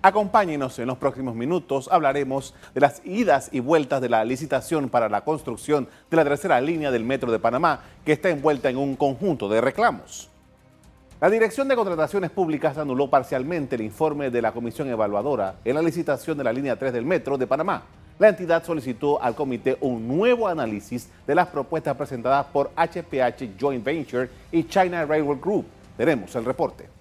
Acompáñenos en los próximos minutos, hablaremos de las idas y vueltas de la licitación para la construcción de la tercera línea del Metro de Panamá, que está envuelta en un conjunto de reclamos. La Dirección de Contrataciones Públicas anuló parcialmente el informe de la Comisión Evaluadora en la licitación de la línea 3 del Metro de Panamá. La entidad solicitó al comité un nuevo análisis de las propuestas presentadas por HPH Joint Venture y China Railway Group. Tenemos el reporte.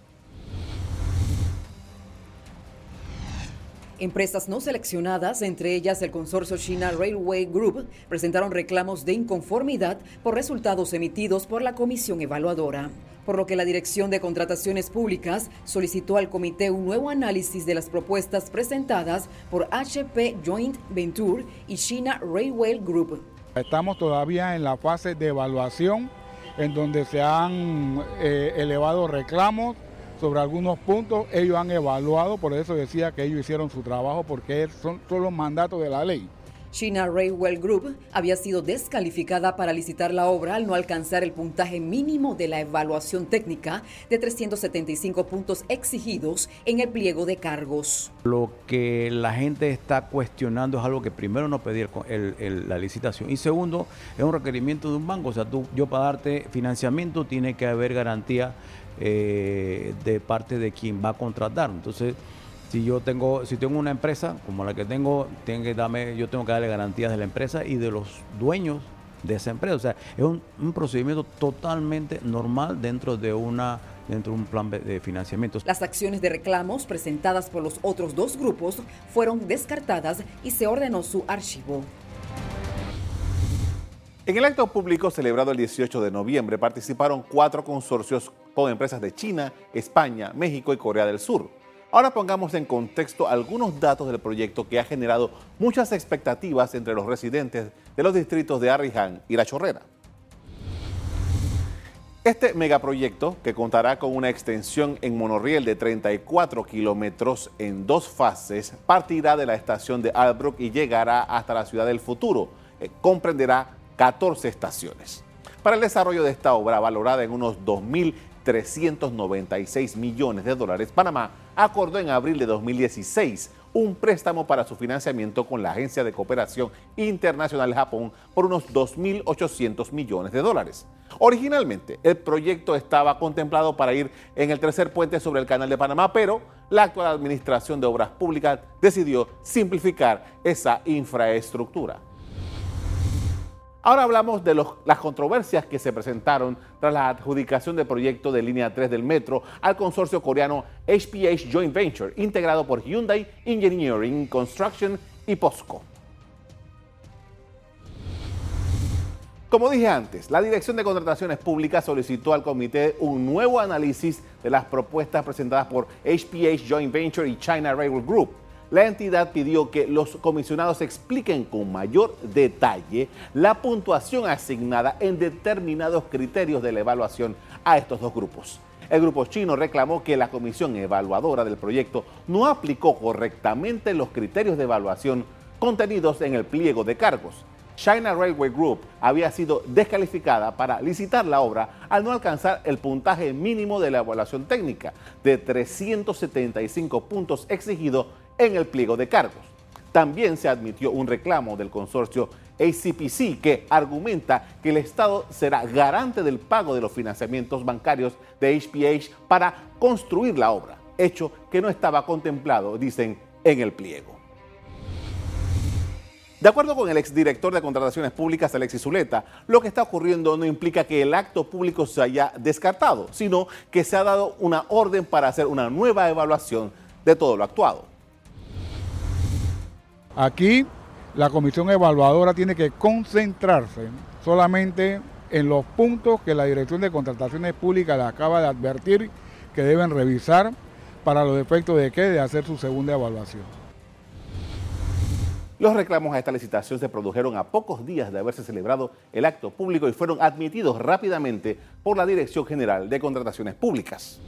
Empresas no seleccionadas, entre ellas el consorcio China Railway Group, presentaron reclamos de inconformidad por resultados emitidos por la comisión evaluadora, por lo que la Dirección de Contrataciones Públicas solicitó al comité un nuevo análisis de las propuestas presentadas por HP Joint Venture y China Railway Group. Estamos todavía en la fase de evaluación en donde se han eh, elevado reclamos sobre algunos puntos, ellos han evaluado, por eso decía que ellos hicieron su trabajo porque son, son los mandatos de la ley. China Railway Group había sido descalificada para licitar la obra al no alcanzar el puntaje mínimo de la evaluación técnica de 375 puntos exigidos en el pliego de cargos. Lo que la gente está cuestionando es algo que primero no pedir la licitación y segundo es un requerimiento de un banco. O sea, tú, yo para darte financiamiento tiene que haber garantía eh, de parte de quien va a contratar. Entonces, si yo tengo, si tengo una empresa como la que tengo, tengo que darme, yo tengo que darle garantías de la empresa y de los dueños de esa empresa. O sea, es un, procedimiento totalmente normal dentro de una dentro de un plan de financiamiento. Las acciones de reclamos presentadas por los otros dos grupos fueron descartadas y se ordenó su archivo. En el acto público celebrado el 18 de noviembre participaron cuatro consorcios con empresas de China, España, México y Corea del Sur. Ahora pongamos en contexto algunos datos del proyecto que ha generado muchas expectativas entre los residentes de los distritos de Arriján y La Chorrera. Este megaproyecto, que contará con una extensión en monorriel de 34 kilómetros en dos fases, partirá de la estación de Albrook y llegará hasta la ciudad del futuro. Eh, comprenderá 14 estaciones. Para el desarrollo de esta obra, valorada en unos 2.396 millones de dólares, Panamá acordó en abril de 2016 un préstamo para su financiamiento con la Agencia de Cooperación Internacional Japón por unos 2.800 millones de dólares. Originalmente, el proyecto estaba contemplado para ir en el tercer puente sobre el Canal de Panamá, pero la actual Administración de Obras Públicas decidió simplificar esa infraestructura. Ahora hablamos de las controversias que se presentaron tras la adjudicación del proyecto de línea 3 del metro al consorcio coreano HPH Joint Venture, integrado por Hyundai Engineering, Construction y POSCO. Como dije antes, la Dirección de Contrataciones Públicas solicitó al comité un nuevo análisis de las propuestas presentadas por HPH Joint Venture y China Railway Group la entidad pidió que los comisionados expliquen con mayor detalle la puntuación asignada en determinados criterios de la evaluación a estos dos grupos. El grupo chino reclamó que la comisión evaluadora del proyecto no aplicó correctamente los criterios de evaluación contenidos en el pliego de cargos. China Railway Group había sido descalificada para licitar la obra al no alcanzar el puntaje mínimo de la evaluación técnica de 375 puntos exigido en el pliego de cargos. También se admitió un reclamo del consorcio ACPC que argumenta que el Estado será garante del pago de los financiamientos bancarios de HPH para construir la obra, hecho que no estaba contemplado, dicen, en el pliego. De acuerdo con el exdirector de Contrataciones Públicas, Alexis Zuleta, lo que está ocurriendo no implica que el acto público se haya descartado, sino que se ha dado una orden para hacer una nueva evaluación de todo lo actuado. Aquí la comisión evaluadora tiene que concentrarse solamente en los puntos que la Dirección de Contrataciones Públicas le acaba de advertir que deben revisar para los efectos de qué, de hacer su segunda evaluación. Los reclamos a esta licitación se produjeron a pocos días de haberse celebrado el acto público y fueron admitidos rápidamente por la Dirección General de Contrataciones Públicas.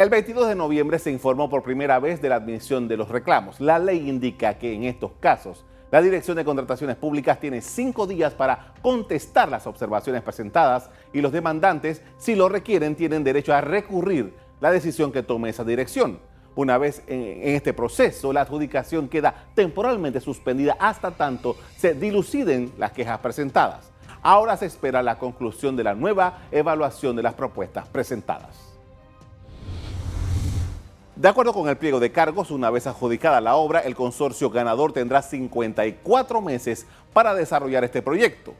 El 22 de noviembre se informó por primera vez de la admisión de los reclamos. La ley indica que en estos casos la Dirección de Contrataciones Públicas tiene cinco días para contestar las observaciones presentadas y los demandantes, si lo requieren, tienen derecho a recurrir la decisión que tome esa dirección. Una vez en, este proceso, la adjudicación queda temporalmente suspendida hasta tanto se diluciden las quejas presentadas. Ahora se espera la conclusión de la nueva evaluación de las propuestas presentadas. De acuerdo con el pliego de cargos, una vez adjudicada la obra, el consorcio ganador tendrá 54 meses para desarrollar este proyecto.